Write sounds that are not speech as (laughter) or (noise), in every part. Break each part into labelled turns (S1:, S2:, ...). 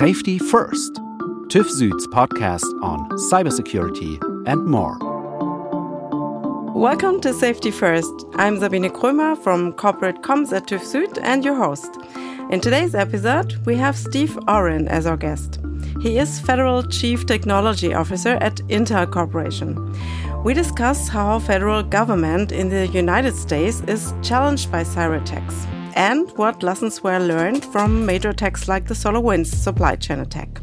S1: Safety First, TÜV Süd's podcast on cybersecurity and more.
S2: Welcome to Safety First. I'm Sabine Krömer from Corporate Comms at TÜV Süd and your host. In today's episode, we have Steve Orrin as our guest. He is Federal Chief Technology Officer at Intel Corporation. We discuss how federal government in the United States is challenged by cyber attacks and what lessons were learned from major attacks like the SolarWinds supply chain attack.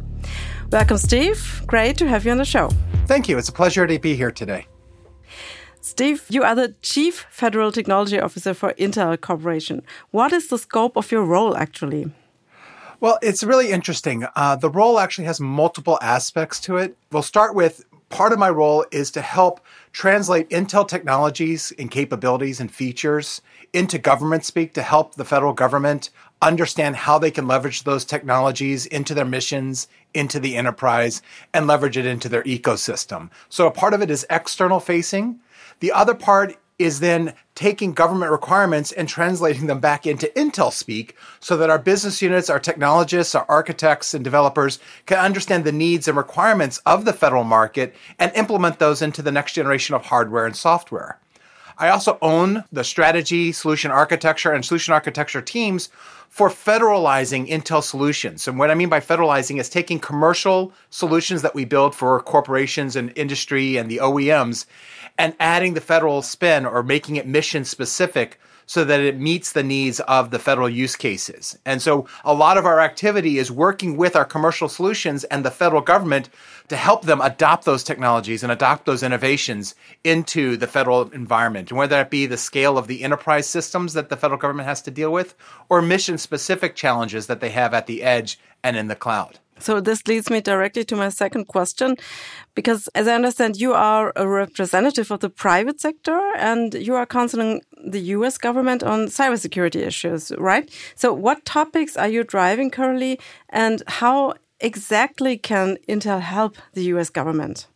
S2: Welcome, Steve. Great to have you on the show.
S3: Thank you. It's a pleasure to be here today.
S2: Steve, you are the Chief Federal Technology Officer for Intel Corporation. What is the scope of your role actually?
S3: Well, it's really interesting. Uh, the role actually has multiple aspects to it. We'll start with part of my role is to help translate Intel technologies and capabilities and features into government speak to help the federal government understand how they can leverage those technologies into their missions, into the enterprise, and leverage it into their ecosystem. So a part of it is external facing. The other part is then taking government requirements and translating them back into Intel speak so that our business units, our technologists, our architects, and developers can understand the needs and requirements of the federal market and implement those into the next generation of hardware and software. I also own the strategy, solution architecture, and solution architecture teams for federalizing Intel solutions. And what I mean by federalizing is taking commercial solutions that we build for corporations and industry and the OEMs and adding the federal spin or making it mission specific so that it meets the needs of the federal use cases. And so a lot of our activity is working with our commercial solutions and the federal government to help them adopt those technologies and adopt those innovations into the federal environment. And whether that be the scale of the enterprise systems that the federal government has to deal with or mission specific challenges that they have at the edge and in the cloud.
S2: So this leads me directly to my second question, because as I understand, you are a representative of the private sector and you are counseling the US government on cybersecurity issues, right? So what topics are you driving currently and how exactly can Intel help the US government?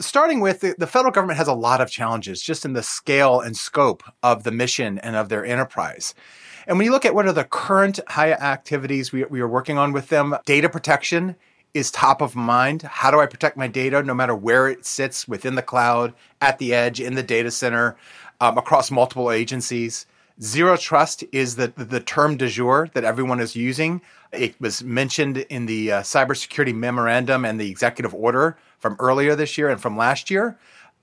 S3: starting with the, federal government has a lot of challenges just in the scale and scope of the mission and of their enterprise. And when you look at what are the current high activities we, we are working on with them, data protection is top of mind. How do I protect my data no matter where it sits within the cloud, at the edge, in the data center, um, across multiple agencies? Zero trust is the, the term de jour that everyone is using. It was mentioned in the uh, cybersecurity memorandum and the executive order from earlier this year and from last year.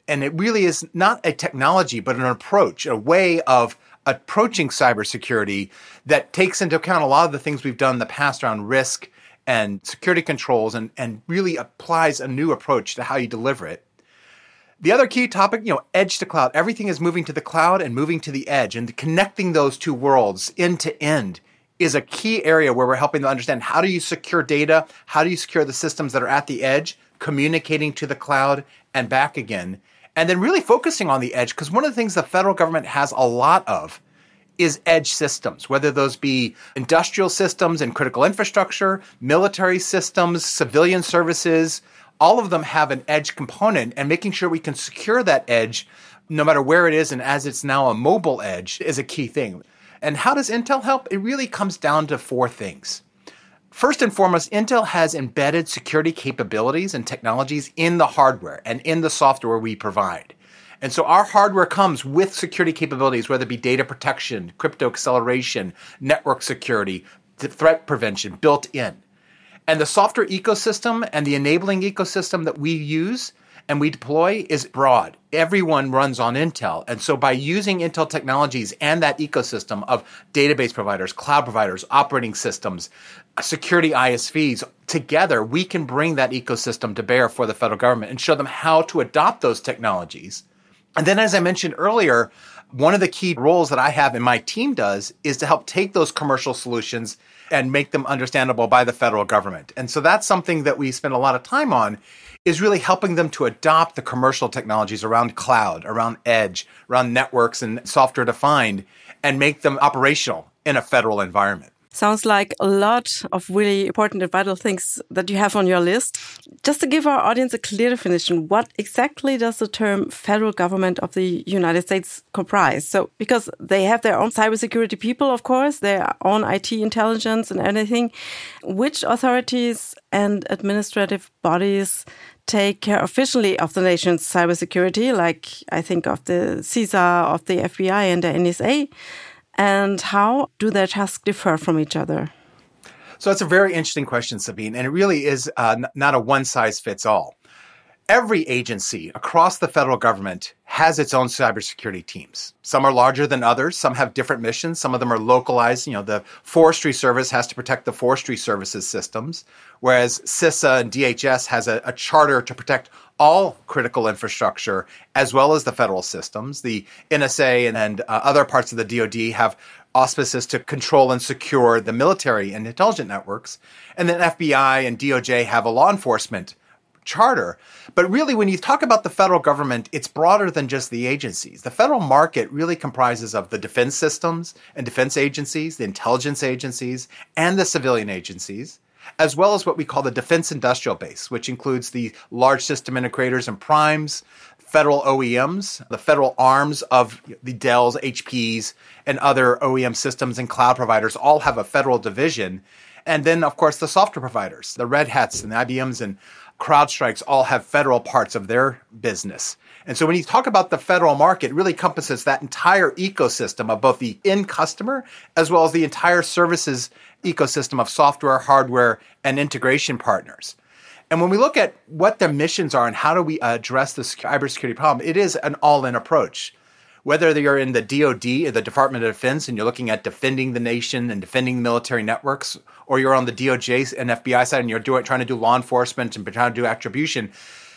S3: And it really is not a technology, but an approach, a way of approaching cybersecurity that takes into account a lot of the things we've done in the past around risk and security controls and, and really applies a new approach to how you deliver it. The other key topic, you know, edge to cloud. Everything is moving to the cloud and moving to the edge, and connecting those two worlds end to end is a key area where we're helping to understand how do you secure data, how do you secure the systems that are at the edge, communicating to the cloud and back again, and then really focusing on the edge because one of the things the federal government has a lot of is edge systems, whether those be industrial systems and critical infrastructure, military systems, civilian services, all of them have an edge component and making sure we can secure that edge no matter where it is and as it's now a mobile edge is a key thing. And how does Intel help? It really comes down to four things. First and foremost, Intel has embedded security capabilities and technologies in the hardware and in the software we provide. And so our hardware comes with security capabilities, whether it be data protection, crypto acceleration, network security, threat prevention built in. And the software ecosystem and the enabling ecosystem that we use and we deploy is broad. Everyone runs on Intel. And so by using Intel technologies and that ecosystem of database providers, cloud providers, operating systems, security ISVs together, we can bring that ecosystem to bear for the federal government and show them how to adopt those technologies. And then, as I mentioned earlier, one of the key roles that I have and my team does is to help take those commercial solutions and make them understandable by the federal government. And so that's something that we spend a lot of time on is really helping them to adopt the commercial technologies around cloud, around edge, around networks and software defined and make them operational in a federal environment.
S2: Sounds like a lot of really important and vital things that you have on your list. Just to give our audience a clear definition, what exactly does the term federal government of the United States comprise? So, because they have their own cybersecurity people, of course, their own IT intelligence and anything, which authorities and administrative bodies take care officially of the nation's cybersecurity, like I think of the CISA, of the FBI, and the NSA? And how do their tasks differ from each other?
S3: So that's a very interesting question, Sabine, and it really is uh, not a one size fits all. Every agency across the federal government has its own cybersecurity teams. Some are larger than others. Some have different missions. Some of them are localized. You know, the Forestry Service has to protect the Forestry Services systems, whereas CISA and DHS has a, a charter to protect all critical infrastructure as well as the federal systems. The NSA and, and uh, other parts of the DoD have auspices to control and secure the military and intelligence networks. And then FBI and DOJ have a law enforcement charter. But really, when you talk about the federal government, it's broader than just the agencies. The federal market really comprises of the defense systems and defense agencies, the intelligence agencies, and the civilian agencies. As well as what we call the defense industrial base, which includes the large system integrators and primes, federal OEMs, the federal arms of the Dells, HPs, and other OEM systems and cloud providers all have a federal division. And then, of course, the software providers, the Red Hats and the IBMs and CrowdStrikes all have federal parts of their business. And so when you talk about the federal market, it really encompasses that entire ecosystem of both the end customer as well as the entire services ecosystem of software, hardware, and integration partners. And when we look at what their missions are and how do we address the cybersecurity problem, it is an all in approach whether you're in the DoD the Department of Defense and you're looking at defending the nation and defending military networks, or you're on the DOJ and FBI side and you're doing, trying to do law enforcement and trying to do attribution,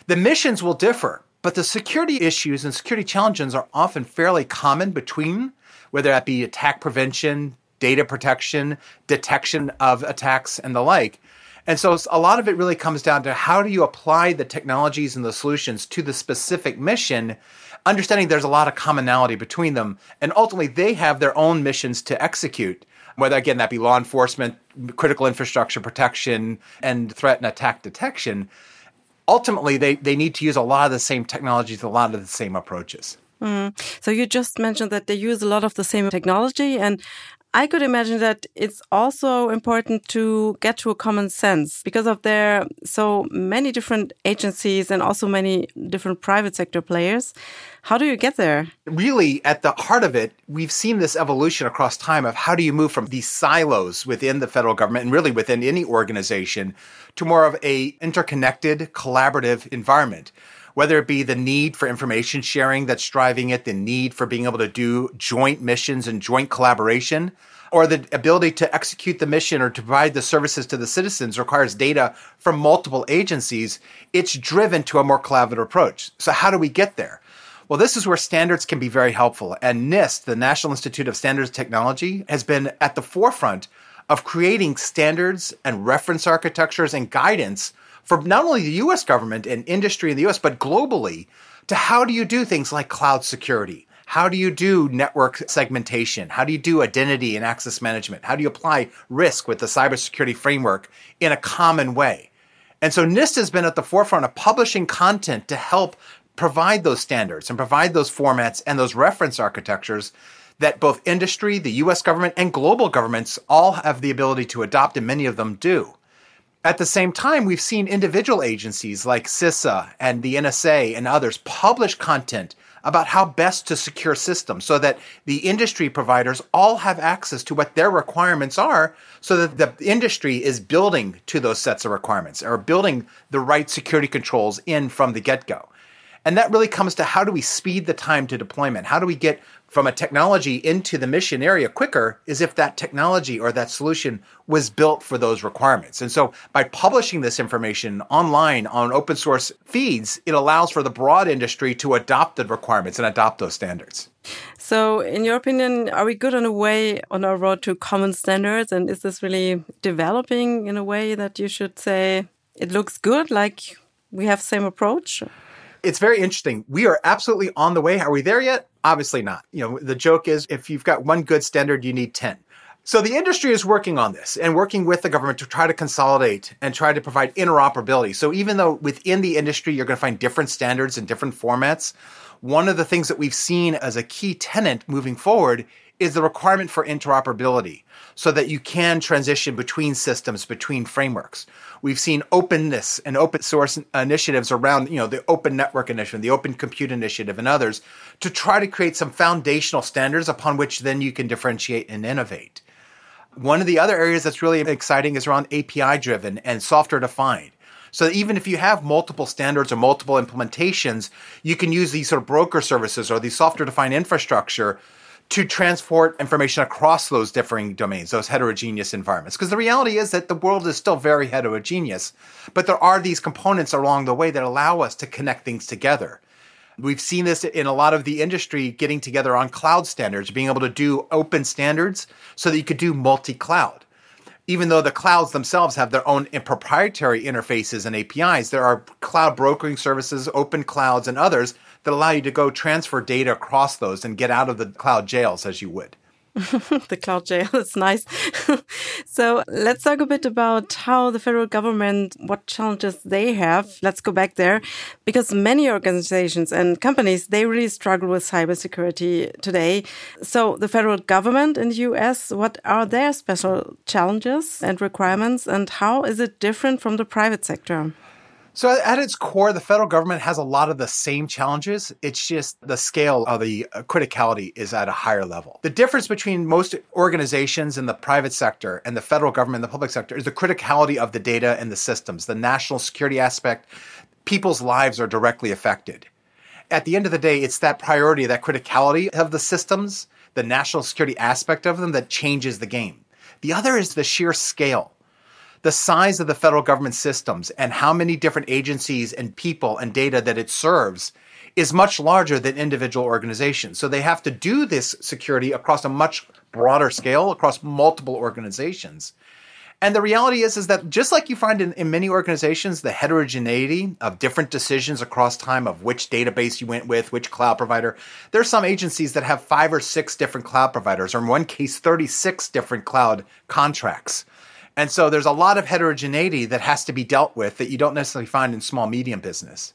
S3: the missions will differ. But the security issues and security challenges are often fairly common between, whether that be attack prevention, data protection, detection of attacks, and the like. And so a lot of it really comes down to how do you apply the technologies and the solutions to the specific mission understanding there's a lot of commonality between them. And ultimately, they have their own missions to execute, whether, again, that be law enforcement, critical infrastructure protection, and threat and attack detection. Ultimately, they, they need to use a lot of the same technologies, a lot of the same approaches.
S2: Mm. So you just mentioned that they use a lot of the same technology, and I could imagine that it's also important to get to a common sense because of there so many different agencies and also many different private sector players. How do you get there?
S3: Really, at the heart of it, we've seen this evolution across time of how do you move from these silos within the federal government and really within any organization to more of a interconnected, collaborative environment whether it be the need for information sharing that's driving it, the need for being able to do joint missions and joint collaboration, or the ability to execute the mission or to provide the services to the citizens requires data from multiple agencies, it's driven to a more collaborative approach. So, how do we get there? Well, this is where standards can be very helpful. And NIST, the National Institute of Standards Technology, has been at the forefront of creating standards and reference architectures and guidance for not only the US government and industry in the US, but globally to how do you do things like cloud security? How do you do network segmentation? How do you do identity and access management? How do you apply risk with the cybersecurity framework in a common way? And so NIST has been at the forefront of publishing content to help provide those standards and provide those formats and those reference architectures that both industry, the US government, and global governments all have the ability to adopt, and many of them do. At the same time, we've seen individual agencies like CISA and the NSA and others publish content about how best to secure systems so that the industry providers all have access to what their requirements are so that the industry is building to those sets of requirements or building the right security controls in from the get go. And that really comes to how do we speed the time to deployment? How do we get from a technology into the mission area quicker is if that technology or that solution was built for those requirements. And so by publishing this information online on open source feeds, it allows for the broad industry to adopt the requirements and adopt those standards.
S2: So, in your opinion, are we good on a way on our road to common standards? And is this really developing in a way that you should say it looks good, like we have same approach?
S3: It's very interesting. We are absolutely on the way. Are we there yet? Obviously not. You know, the joke is if you've got one good standard, you need 10. So the industry is working on this and working with the government to try to consolidate and try to provide interoperability. So even though within the industry you're going to find different standards and different formats, one of the things that we've seen as a key tenant moving forward is the requirement for interoperability so that you can transition between systems, between frameworks. We've seen openness and open source initiatives around, you know, the Open Network Initiative, the Open Compute Initiative, and others to try to create some foundational standards upon which then you can differentiate and innovate. One of the other areas that's really exciting is around API driven and software defined. So even if you have multiple standards or multiple implementations, you can use these sort of broker services or these software defined infrastructure to transport information across those differing domains, those heterogeneous environments. Because the reality is that the world is still very heterogeneous, but there are these components along the way that allow us to connect things together. We've seen this in a lot of the industry getting together on cloud standards, being able to do open standards so that you could do multi cloud. Even though the clouds themselves have their own proprietary interfaces and APIs, there are cloud brokering services, open clouds, and others that allow you to go transfer data across those and get out of the cloud jails as you would. (laughs)
S2: the cloud jail (laughs) is nice. (laughs) so let's talk a bit about how the federal government, what challenges they have. Let's go back there because many organizations and companies, they really struggle with cybersecurity today. So the federal government in the US, what are their special challenges and requirements and how is it different from the private sector?
S3: So, at its core, the federal government has a lot of the same challenges. It's just the scale of the uh, criticality is at a higher level. The difference between most organizations in the private sector and the federal government and the public sector is the criticality of the data and the systems, the national security aspect. People's lives are directly affected. At the end of the day, it's that priority, that criticality of the systems, the national security aspect of them that changes the game. The other is the sheer scale the size of the federal government systems and how many different agencies and people and data that it serves is much larger than individual organizations. So they have to do this security across a much broader scale, across multiple organizations. And the reality is, is that just like you find in, in many organizations, the heterogeneity of different decisions across time of which database you went with, which cloud provider, there are some agencies that have five or six different cloud providers, or in one case, 36 different cloud contracts. And so there's a lot of heterogeneity that has to be dealt with that you don't necessarily find in small medium business.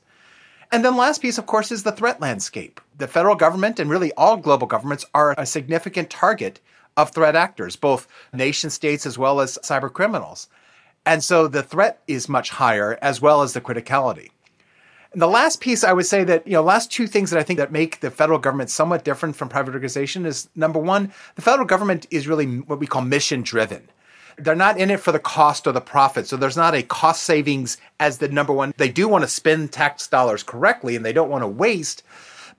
S3: And then last piece, of course, is the threat landscape. The federal government and really all global governments are a significant target of threat actors, both nation states as well as cyber criminals. And so the threat is much higher as well as the criticality. And the last piece I would say that, you know, last two things that I think that make the federal government somewhat different from private organization is number one, the federal government is really what we call mission driven. They're not in it for the cost or the profit. So there's not a cost savings as the number one. They do want to spend tax dollars correctly and they don't want to waste,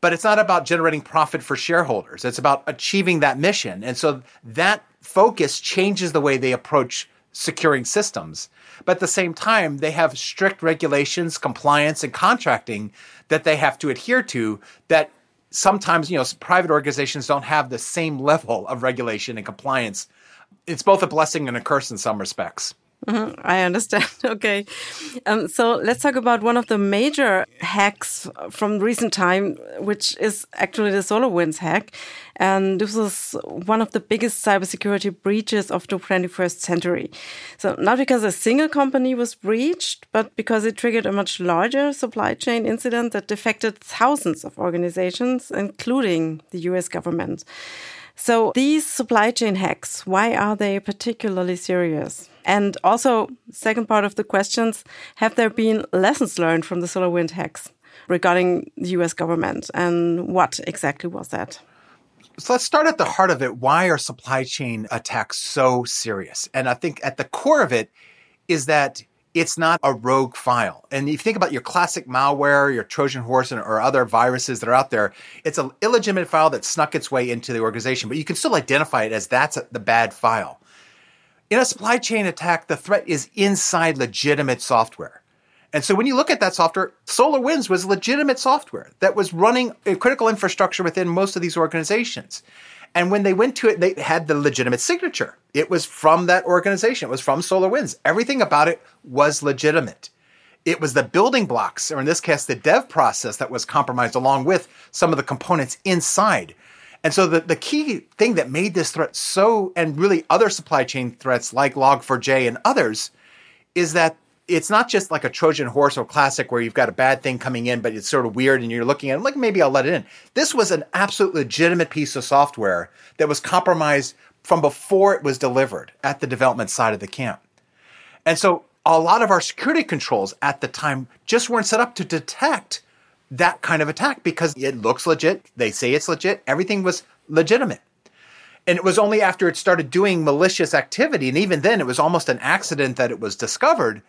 S3: but it's not about generating profit for shareholders. It's about achieving that mission. And so that focus changes the way they approach securing systems. But at the same time, they have strict regulations, compliance, and contracting that they have to adhere to that sometimes, you know, private organizations don't have the same level of regulation and compliance it's both a blessing and a curse in some respects.
S2: Mm-hmm, I understand. (laughs) Okay. Um, so let's talk about one of the major hacks from recent time, which is actually the SolarWinds hack. And this was one of the biggest cybersecurity breaches of the 21st century. So not because a single company was breached, but because it triggered a much larger supply chain incident that affected thousands of organizations, including the US government. So these supply chain hacks, why are they particularly serious? And also, second part of the questions, have there been lessons learned from the SolarWind hacks regarding the US government? And what exactly was that?
S3: So let's start at the heart of it. Why are supply chain attacks so serious? And I think at the core of it is that it's not a rogue file. And if you think about your classic malware, your Trojan horse, or other viruses that are out there, it's an illegitimate file that snuck its way into the organization, but you can still identify it as that's the bad file. In a supply chain attack, the threat is inside legitimate software. And so when you look at that software, SolarWinds was legitimate software that was running critical infrastructure within most of these organizations. And when they went to it, they had the legitimate signature. It was from that organization. It was from SolarWinds. Everything about it was legitimate. It was the building blocks, or in this case, the dev process that was compromised along with some of the components inside. And so the, the key thing that made this threat so, and really other supply chain threats like Log4j and others, is that it's not just like a Trojan horse or classic where you've got a bad thing coming in, but it's sort of weird and you're looking at it like maybe I'll let it in. This was an absolute legitimate piece of software that was compromised from before it was delivered at the development side of the camp. And so a lot of our security controls at the time just weren't set up to detect that kind of attack because it looks legit. They say it's legit. Everything was legitimate. And it was only after it started doing malicious activity, and even then it was almost an accident that it was discovered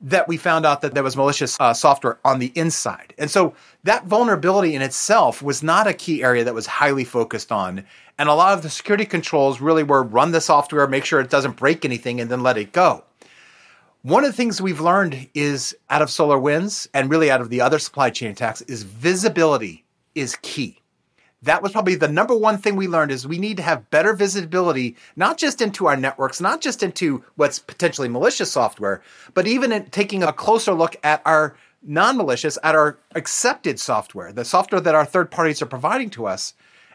S3: that we found out that there was malicious uh, software on the inside. And so that vulnerability in itself was not a key area that was highly focused on. And a lot of the security controls really were run the software, make sure it doesn't break anything, and then let it go. One of the things we've learned is out of SolarWinds and really out of the other supply chain attacks is visibility is key that was probably the number one thing we learned is we need to have better visibility not just into our networks not just into what's potentially malicious software but even in taking a closer look at our non-malicious at our accepted software the software that our third parties are providing to us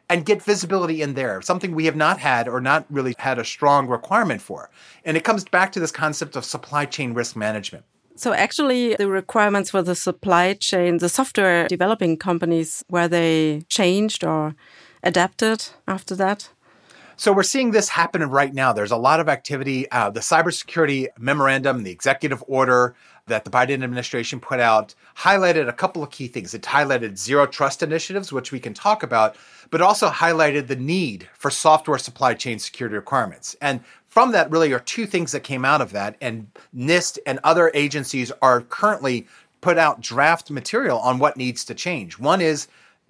S3: and get visibility in there something we have not had or not really had a strong requirement for. And it comes back to this concept of supply chain risk management
S2: so actually the requirements for the supply chain, the software developing companies, were they changed or adapted after that?
S3: So we're seeing this happen right now. There's a lot of activity. Uh, the cybersecurity memorandum, the executive order that the Biden administration put out, highlighted a couple of key things. It highlighted zero trust initiatives, which we can talk about, but also highlighted the need for software supply chain security requirements. And from that really are two things that came out of that. And NIST and other agencies are currently put out draft material on what needs to change. One is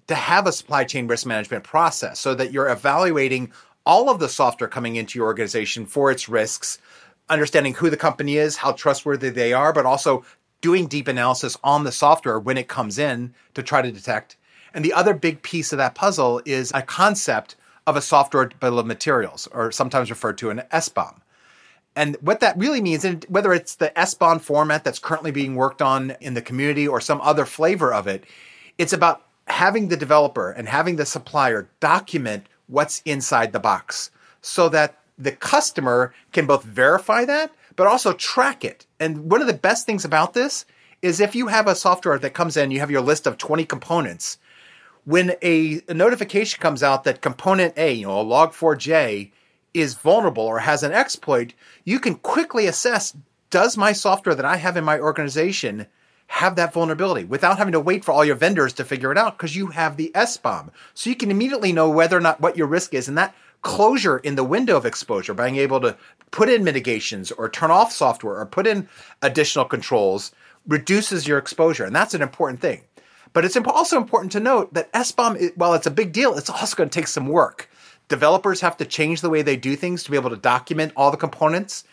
S3: to have a supply chain risk management process so that you're evaluating all of the software coming into your organization for its risks, understanding who the company is, how trustworthy they are, but also doing deep analysis on the software when it comes in to try to detect. And the other big piece of that puzzle is a concept of a software bill of materials, or sometimes referred to an SBOM. And what that really means, and whether it's the SBOM format that's currently being worked on in the community or some other flavor of it, it's about having the developer and having the supplier document what's inside the box so that the customer can both verify that, but also track it. And one of the best things about this is if you have a software that comes in, you have your list of 20 components, when a, a, notification comes out that component A, you know, a log4j, is vulnerable or has an exploit, you can quickly assess does my software that I have in my organization have that vulnerability without having to wait for all your vendors to figure it out because you have the SBOM. So you can immediately know whether or not what your risk is. And that closure in the window of exposure, being able to put in mitigations or turn off software or put in additional controls, reduces your exposure. And that's an important thing. But it's also important to note that SBOM, while it's a big deal, it's also going to take some work. Developers have to change the way they do things to be able to document all the components,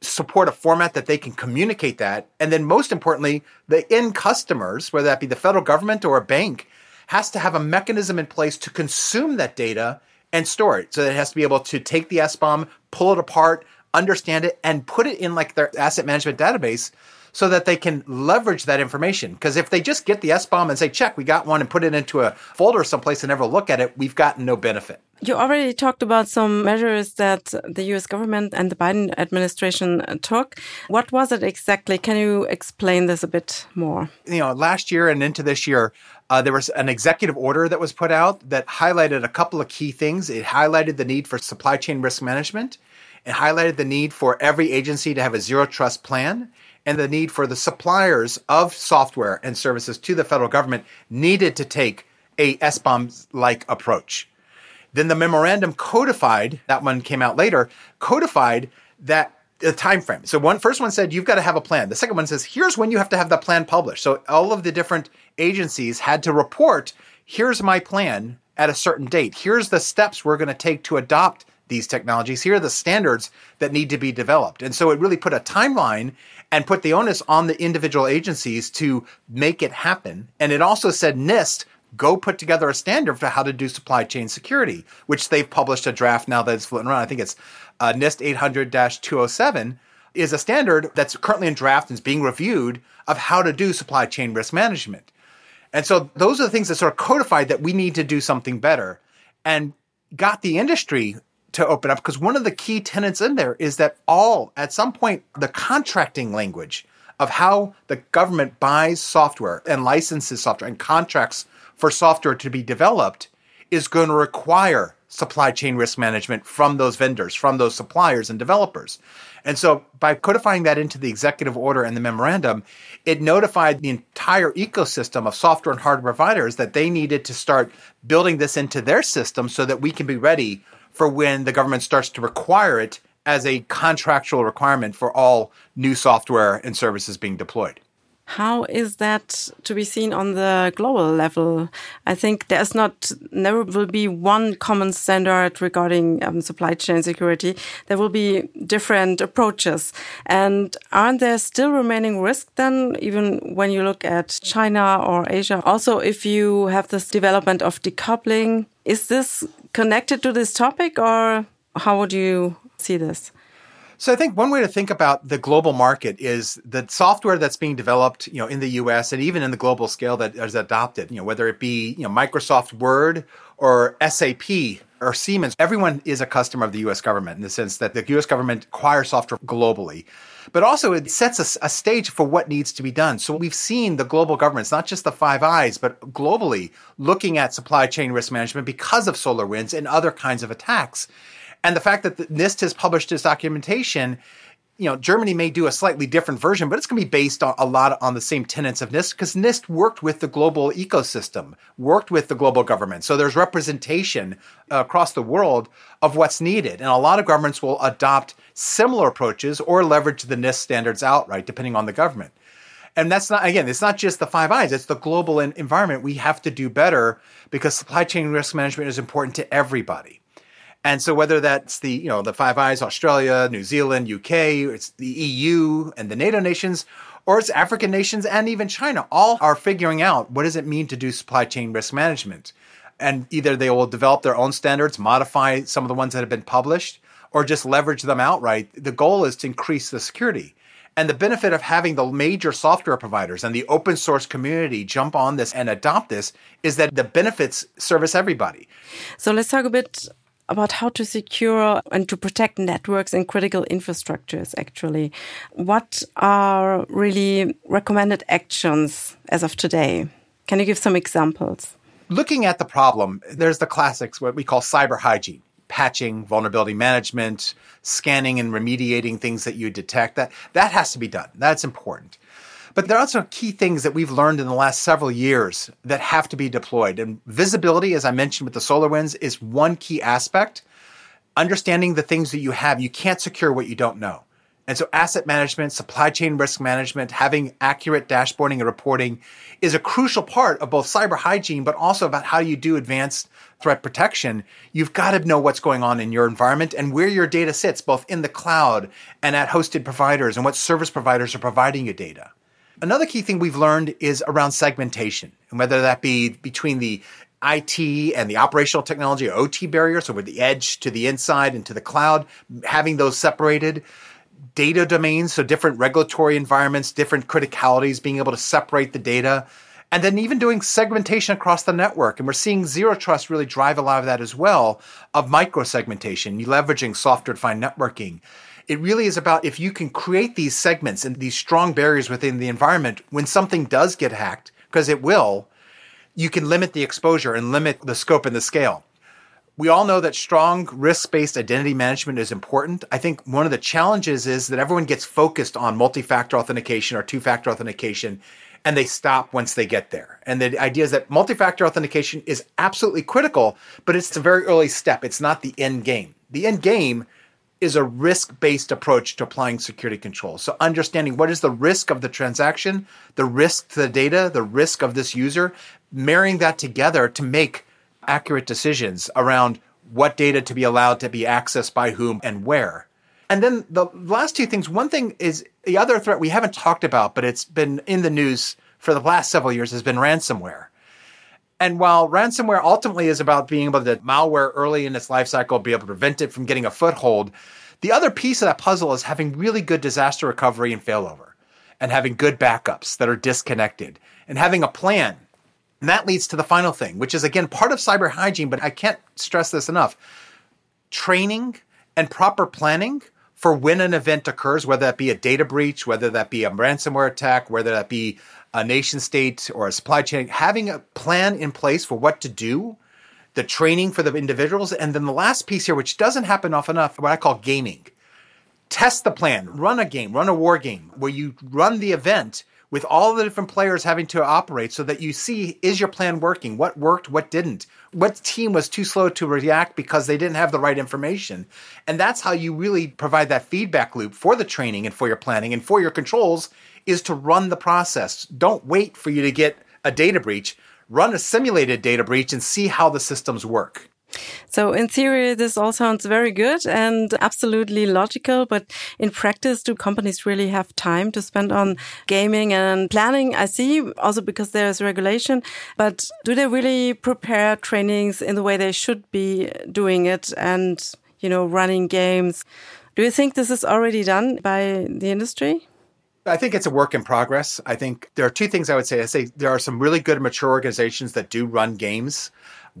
S3: support a format that they can communicate that, and then most importantly, the end customers, whether that be the federal government or a bank, has to have a mechanism in place to consume that data and store it. So that it has to be able to take the SBOM, pull it apart, understand it, and put it in like their asset management database so that they can leverage that information. Because if they just get the SBOM and say, check, we got one and put it into a folder someplace and never look at it, we've gotten no benefit.
S2: You already talked about some measures that the US government and the Biden administration took. What was it exactly? Can you explain this a bit more?
S3: You know, last year and into this year, uh, there was an executive order that was put out that highlighted a couple of key things. It highlighted the need for supply chain risk management. It highlighted the need for every agency to have a zero trust plan and the need for the suppliers of software and services to the federal government needed to take a SBOM like approach. Then the memorandum codified, that one came out later, codified that the time frame. So one first one said you've got to have a plan. The second one says here's when you have to have the plan published. So all of the different agencies had to report here's my plan at a certain date. Here's the steps we're going to take to adopt these technologies. Here are the standards that need to be developed. And so it really put a timeline and put the onus on the individual agencies to make it happen. And it also said NIST go put together a standard for how to do supply chain security, which they've published a draft now that's floating around. I think it's uh, NIST 800 207 is a standard that's currently in draft and is being reviewed of how to do supply chain risk management. And so those are the things that sort of codified that we need to do something better. And got the industry to open up because one of the key tenets in there is that all, at some point, the contracting language of how the government buys software and licenses software and contracts for software to be developed is going to require supply chain risk management from those vendors, from those suppliers and developers. And so by codifying that into the executive order and the memorandum, it notified the entire ecosystem of software and hardware providers that they needed to start building this into their system so that we can be ready for when the government starts to require it as a contractual requirement for all new software and services being deployed.
S2: How is that to be seen on the global level? I think there's not, never will be one common standard regarding um, supply chain security. There will be different approaches. And aren't there still remaining risks then, even when you look at China or Asia? Also, if you have this development of decoupling, is this connected to this topic or how would you see this?
S3: So I think one way to think about the global market is the software that's being developed, you know, in the US and even in the global scale that is adopted, you know, whether it be, you know, Microsoft Word or SAP or Siemens, everyone is a customer of the US government in the sense that the US government acquires software globally. But also it sets a, a stage for what needs to be done. So we've seen the global governments, not just the Five Eyes, but globally looking at supply chain risk management because of SolarWinds and other kinds of attacks. And the fact that the NIST has published this documentation, you know, Germany may do a slightly different version, but it's going to be based on a lot on the same tenets of NIST because NIST worked with the global ecosystem, worked with the global government. So there's representation uh, across the world of what's needed. And a lot of governments will adopt similar approaches or leverage the NIST standards outright, depending on the government. And that's not, again, it's not just the five eyes, it's the global environment. We have to do better because supply chain risk management is important to everybody. And so whether that's the, you know, the Five Eyes, Australia, New Zealand, UK, it's the EU and the NATO nations, or it's African nations and even China, all are figuring out what does it mean to do supply chain risk management. And either they will develop their own standards, modify some of the ones that have been published, or just leverage them outright. The goal is to increase the security. And the benefit of having the major software providers and the open source community jump on this and adopt this is that the benefits service everybody.
S2: So let's talk a bit about how to secure and to protect networks and critical infrastructures, actually. What are really recommended actions as of today? Can you give some examples?
S3: Looking at the problem, there's the classics, what we call cyber hygiene patching, vulnerability management, scanning and remediating things that you detect. That that has to be done. That's important. But there are also key things that we've learned in the last several years that have to be deployed. And visibility, as I mentioned with the SolarWinds, is one key aspect. Understanding the things that you have, you can't secure what you don't know. And so asset management, supply chain risk management, having accurate dashboarding and reporting is a crucial part of both cyber hygiene, but also about how you do advanced threat protection. You've got to know what's going on in your environment and where your data sits, both in the cloud and at hosted providers and what service providers are providing you data. Another key thing we've learned is around segmentation, and whether that be between the IT and the operational technology or OT barriers, so with the edge to the inside and to the cloud, having those separated. Data domains, so different regulatory environments, different criticalities, being able to separate the data, and then even doing segmentation across the network. And we're seeing zero trust really drive a lot of that as well, of micro segmentation, leveraging software defined networking it really is about if you can create these segments and these strong barriers within the environment, when something does get hacked, because it will, you can limit the exposure and limit the scope and the scale. We all know that strong risk based identity management is important. I think one of the challenges is that everyone gets focused on multi factor authentication or two factor authentication and they stop once they get there. And the idea is that multi factor authentication is absolutely critical, but it's a very early step. It's not the end game. The end game is a risk based approach to applying security controls. So, understanding what is the risk of the transaction, the risk to the data, the risk of this user, marrying that together to make accurate decisions around what data to be allowed to be accessed by whom and where. And then the last two things one thing is the other threat we haven't talked about, but it's been in the news for the last several years has been ransomware. And while ransomware ultimately is about being able to malware early in its life cycle, be able to prevent it from getting a foothold, the other piece of that puzzle is having really good disaster recovery and failover and having good backups that are disconnected and having a plan And that leads to the final thing, which is again part of cyber hygiene, but I can't stress this enough. Training and proper planning for when an event occurs, whether that be a data breach, whether that be a ransomware attack, whether that be a nation state or a supply chain, having a plan in place for what to do, the training for the individuals, and then the last piece here, which doesn't happen often enough, what I call gaming. Test the plan, run a game, run a war game where you run the event with all the different players having to operate so that you see is your plan working? What worked? What didn't? What team was too slow to react because they didn't have the right information? And that's how you really provide that feedback loop for the training and for your planning and for your controls is to run the process. Don't wait for you to get a data breach. Run a simulated data breach and see how the systems work.
S2: So in theory, this all sounds very good and absolutely logical. But in practice, do companies really have time to spend on gaming and planning? I see also because there's regulation, but do they really prepare trainings in the way they should be doing it and, you know, running games? Do you think this is already done by the industry?
S3: I think it's a work in progress. I think there are two things I would say. I say there are some really good mature organizations that do run games.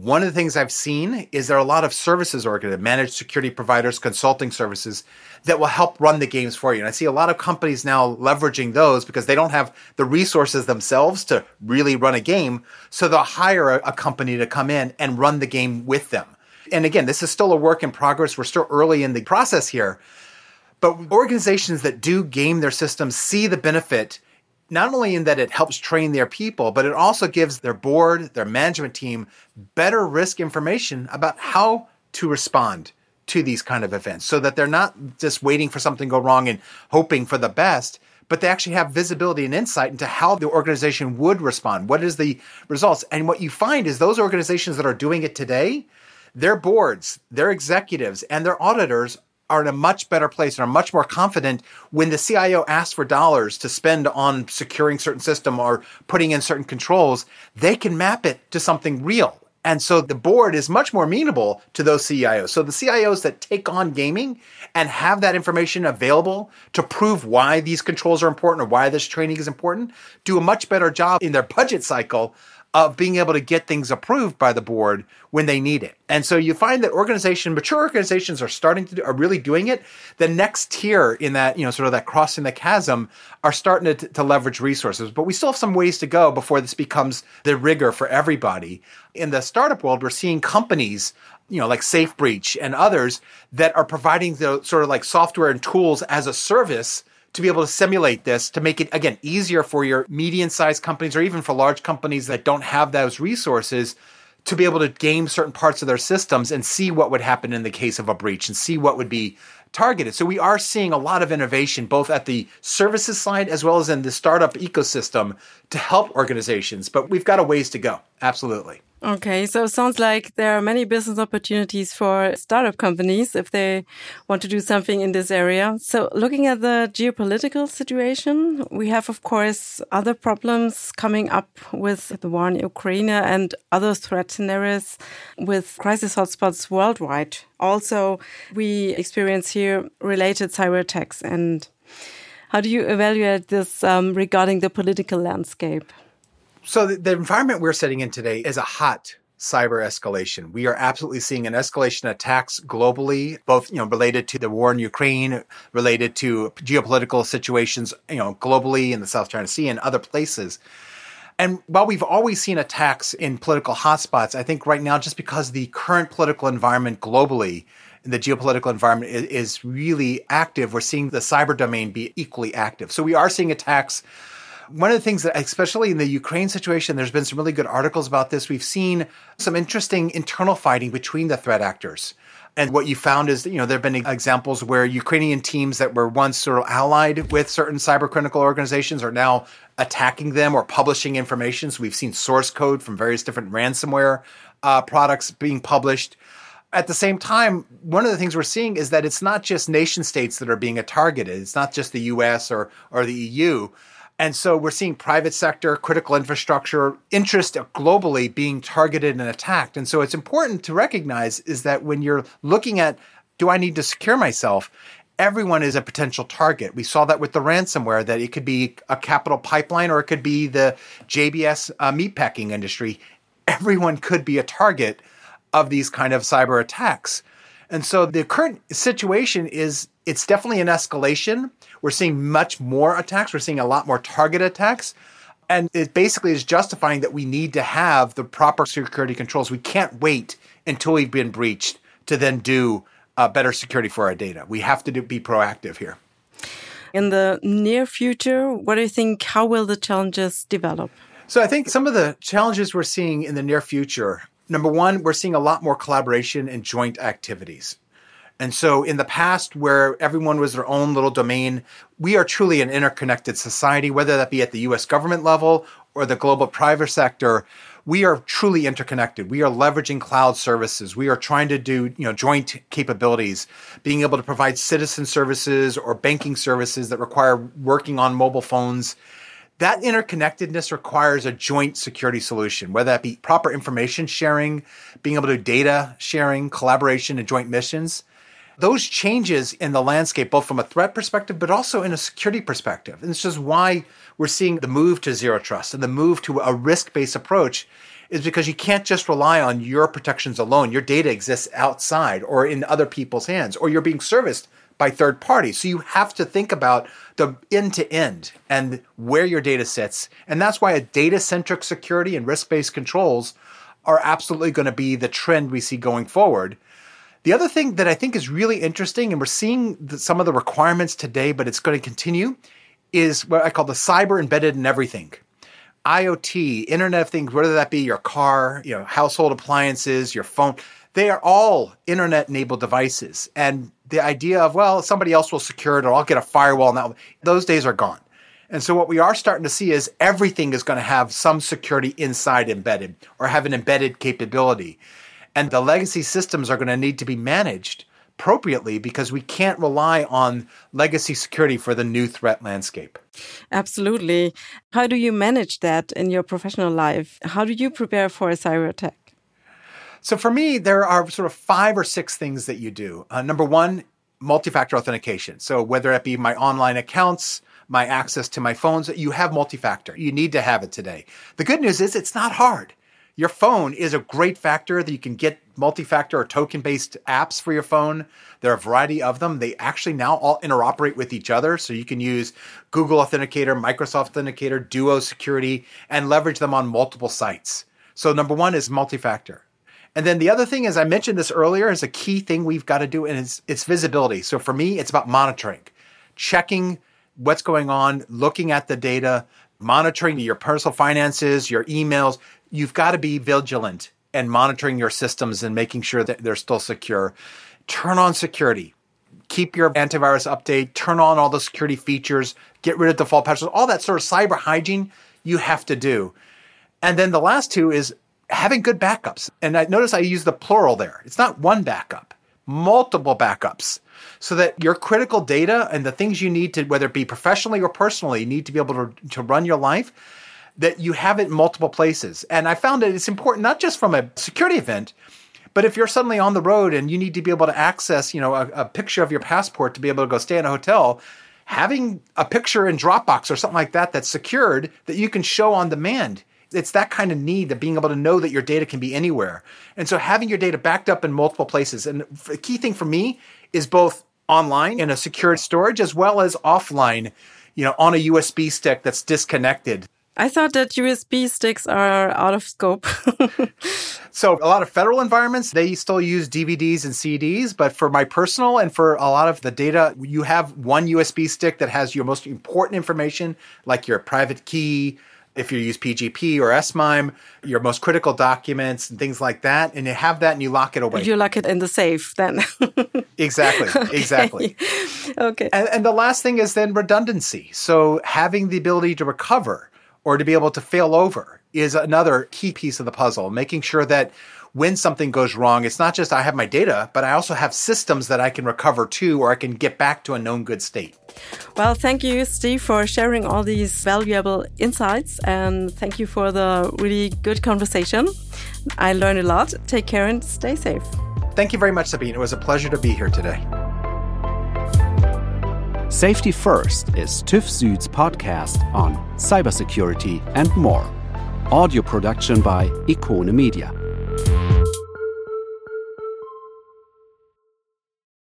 S3: One of the things I've seen is there are a lot of services organizations, managed security providers, consulting services that will help run the games for you. And I see a lot of companies now leveraging those because they don't have the resources themselves to really run a game. So they'll hire a, a company to come in and run the game with them. And again, this is still a work in progress. We're still early in the process here. But organizations that do game their systems see the benefit not only in that it helps train their people, but it also gives their board, their management team better risk information about how to respond to these kind of events so that they're not just waiting for something to go wrong and hoping for the best, but they actually have visibility and insight into how the organization would respond. What is the results? And what you find is those organizations that are doing it today, their boards, their executives, and their auditors are in a much better place and are much more confident when the CIO asks for dollars to spend on securing certain system or putting in certain controls, they can map it to something real. And so the board is much more amenable to those CIOs. So the CIOs that take on gaming and have that information available to prove why these controls are important or why this training is important do a much better job in their budget cycle of being able to get things approved by the board when they need it. And so you find that organization, mature organizations are starting to do, are really doing it. The next tier in that, you know, sort of that crossing the chasm are starting to, to leverage resources, but we still have some ways to go before this becomes the rigor for everybody. In the startup world, we're seeing companies you know, like SafeBreach and others that are providing the sort of like software and tools as a service to be able to simulate this to make it again easier for your medium sized companies or even for large companies that don't have those resources to be able to game certain parts of their systems and see what would happen in the case of a breach and see what would be targeted. So we are seeing a lot of innovation both at the services side as well as in the startup ecosystem to help organizations, but we've got a ways to go. Absolutely.
S2: Okay, so it sounds like there are many business opportunities for startup companies if they want to do something in this area. So looking at the geopolitical situation, we have, of course, other problems coming up with the war in Ukraine and other threat scenarios with crisis hotspots worldwide. Also, we experience here related cyber attacks. And how do you evaluate this um, regarding the political landscape?
S3: So the, the environment we're sitting in today is a hot cyber escalation. We are absolutely seeing an escalation of attacks globally, both, you know, related to the war in Ukraine, related to geopolitical situations, you know, globally in the South China Sea and other places. And while we've always seen attacks in political hotspots, I think right now, just because the current political environment globally, and the geopolitical environment is really active, we're seeing the cyber domain be equally active. So we are seeing attacks one of the things that, especially in the Ukraine situation, there's been some really good articles about this. We've seen some interesting internal fighting between the threat actors. And what you found is that, you know, there have been examples where Ukrainian teams that were once sort of allied with certain cyber critical organizations are now attacking them or publishing information. So we've seen source code from various different ransomware uh, products being published. At the same time, one of the things we're seeing is that it's not just nation states that are being targeted. It's not just the US or, or the EU. And so we're seeing private sector, critical infrastructure, interest globally being targeted and attacked. And so it's important to recognize is that when you're looking at, do I need to secure myself? everyone is a potential target. We saw that with the ransomware, that it could be a Colonial Pipeline or it could be the JBS uh, meatpacking industry. Everyone could be a target of these kind of cyber attacks. And so the current situation is it's definitely an escalation. We're seeing much more attacks. We're seeing a lot more target attacks. And it basically is justifying that we need to have the proper security controls. We can't wait until we've been breached to then do uh, better security for our data. We have to do, be proactive here.
S2: In the near future, what do you think? How will the challenges develop?
S3: So I think some of the challenges we're seeing in the near future number one, we're seeing a lot more collaboration and joint activities. And so in the past, where everyone was their own little domain, we are truly an interconnected society, whether that be at the US government level or the global private sector. We are truly interconnected. We are leveraging cloud services. We are trying to do, you know, joint capabilities, being able to provide citizen services or banking services that require working on mobile phones that interconnectedness requires a joint security solution, whether that be proper information sharing, being able to do data sharing, collaboration, and joint missions. Those changes in the landscape, both from a threat perspective, but also in a security perspective. And this is why we're seeing the move to zero trust and the move to a risk based approach is because you can't just rely on your protections alone. Your data exists outside or in other people's hands, or you're being serviced by third parties. So you have to think about the end to end and where your data sits. And that's why a data centric security and risk based controls are absolutely going to be the trend we see going forward. The other thing that I think is really interesting, and we're seeing the, some of the requirements today, but it's going to continue, is what I call the cyber embedded in everything. IoT, Internet of Things, whether that be your car, you know, household appliances, your phone, they are all internet enabled devices. And the idea of, well, somebody else will secure it or I'll get a firewall now, those days are gone. And so what we are starting to see is everything is going to have some security inside embedded or have an embedded capability. And the legacy systems are going to need to be managed appropriately because we can't rely on legacy security for the new threat landscape.
S2: Absolutely. How do you manage that in your professional life? How do you prepare for a cyber attack?
S3: So for me, there are sort of five or six things that you do. Uh, number one, multi-factor authentication. So whether it be my online accounts, my access to my phones, you have multi-factor. You need to have it today. The good news is it's not hard. Your phone is a great factor that you can get multi-factor or token-based apps for your phone. There are a variety of them. They actually now all interoperate with each other. So you can use Google Authenticator, Microsoft Authenticator, Duo Security, and leverage them on multiple sites. So number one is multi-factor. And then the other thing, as I mentioned this earlier, is a key thing we've got to do, and it's, it's visibility. So for me, it's about monitoring, checking what's going on, looking at the data, monitoring your personal finances, your emails. You've got to be vigilant and monitoring your systems and making sure that they're still secure. Turn on security. Keep your antivirus update, turn on all the security features, get rid of default patches, all that sort of cyber hygiene you have to do. And then the last two is having good backups. And I notice I use the plural there. It's not one backup, multiple backups. So that your critical data and the things you need to, whether it be professionally or personally, need to be able to, to run your life, that you have it in multiple places. And I found that it's important not just from a security event, but if you're suddenly on the road and you need to be able to access, you know, a, a picture of your passport to be able to go stay in a hotel, having a picture in Dropbox or something like that that's secured that you can show on demand it's that kind of need of being able to know that your data can be anywhere. And so having your data backed up in multiple places. And the key thing for me is both online in a secured storage as well as offline, you know, on a USB stick that's disconnected.
S2: I thought that USB sticks are out of scope. (laughs)
S3: so a lot of federal environments, they still use DVDs and CDs, but for my personal and for a lot of the data, you have one USB stick that has your most important information, like your private key, if you use PGP or SMIME, your most critical documents and things like that, and you have that and you lock it away.
S2: You lock it in the safe then. (laughs)
S3: exactly, (laughs) okay. exactly.
S2: Okay.
S3: And, and the last thing is then redundancy. So having the ability to recover or to be able to fail over is another key piece of the puzzle, making sure that when something goes wrong, it's not just I have my data, but I also have systems that I can recover to or I can get back to a known good state.
S2: Well, thank you, Steve, for sharing all these valuable insights. And thank you for the really good conversation. I learned a lot. Take care and stay safe.
S3: Thank you very much, Sabine. It was a pleasure to be here today.
S1: Safety First is TÜV Süd's podcast on cybersecurity and more. Audio production by Icona Media.